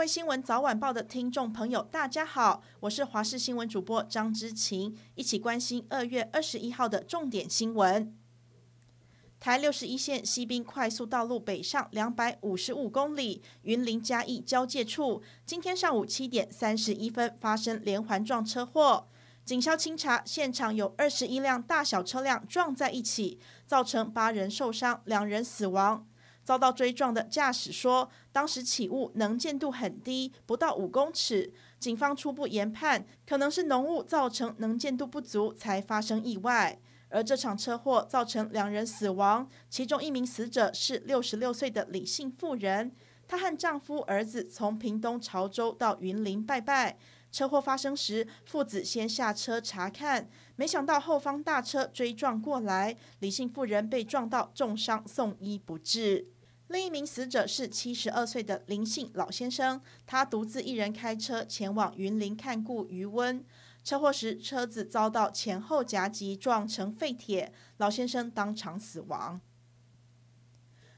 位新闻早晚报的听众朋友，大家好，我是华视新闻主播张之晴，一起关心二月二十一号的重点新闻。台六十一线西滨快速道路北上两百五十五公里，云林嘉义交界处，今天上午七点三十一分发生连环撞车祸。警消清查，现场有二十一辆大小车辆撞在一起，造成八人受伤，两人死亡。遭到追撞的驾驶说，当时起雾，能见度很低，不到五公尺。警方初步研判，可能是浓雾造成能见度不足，才发生意外。而这场车祸造成两人死亡，其中一名死者是六十六岁的李姓妇人，她和丈夫、儿子从屏东潮州到云林拜拜。车祸发生时，父子先下车查看，没想到后方大车追撞过来，李姓妇人被撞到重伤，送医不治。另一名死者是七十二岁的林姓老先生，他独自一人开车前往云林看顾余温。车祸时，车子遭到前后夹击，撞成废铁，老先生当场死亡。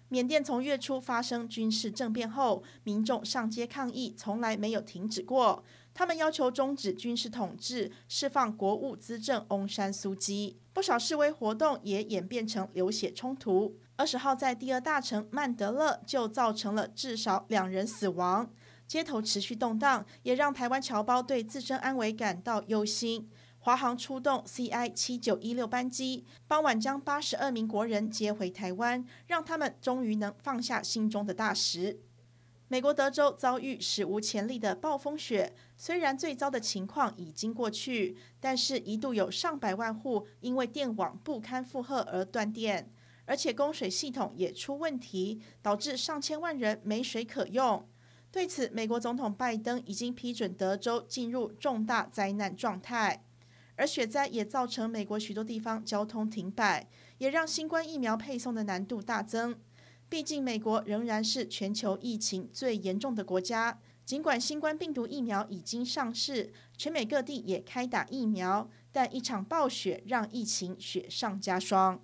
缅甸从月初发生军事政变后，民众上街抗议，从来没有停止过。他们要求终止军事统治，释放国务资政翁山苏姬。不少示威活动也演变成流血冲突。二十号，在第二大城曼德勒就造成了至少两人死亡。街头持续动荡，也让台湾侨胞对自身安危感到忧心。华航出动 CI 七九一六班机，傍晚将八十二名国人接回台湾，让他们终于能放下心中的大石。美国德州遭遇史无前例的暴风雪，虽然最糟的情况已经过去，但是一度有上百万户因为电网不堪负荷而断电，而且供水系统也出问题，导致上千万人没水可用。对此，美国总统拜登已经批准德州进入重大灾难状态，而雪灾也造成美国许多地方交通停摆，也让新冠疫苗配送的难度大增。毕竟，美国仍然是全球疫情最严重的国家。尽管新冠病毒疫苗已经上市，全美各地也开打疫苗，但一场暴雪让疫情雪上加霜。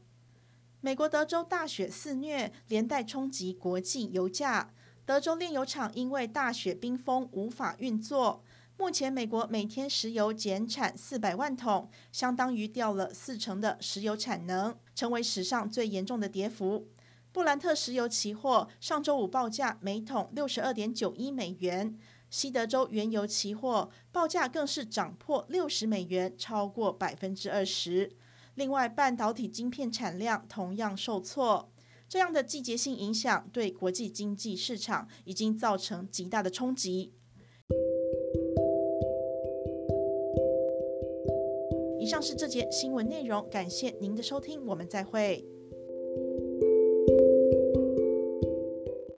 美国德州大雪肆虐，连带冲击国际油价。德州炼油厂因为大雪冰封无法运作，目前美国每天石油减产四百万桶，相当于掉了四成的石油产能，成为史上最严重的跌幅。布兰特石油期货上周五报价每桶六十二点九一美元，西德州原油期货报价更是涨破六十美元，超过百分之二十。另外，半导体晶片产量同样受挫。这样的季节性影响对国际经济市场已经造成极大的冲击。以上是这节新闻内容，感谢您的收听，我们再会。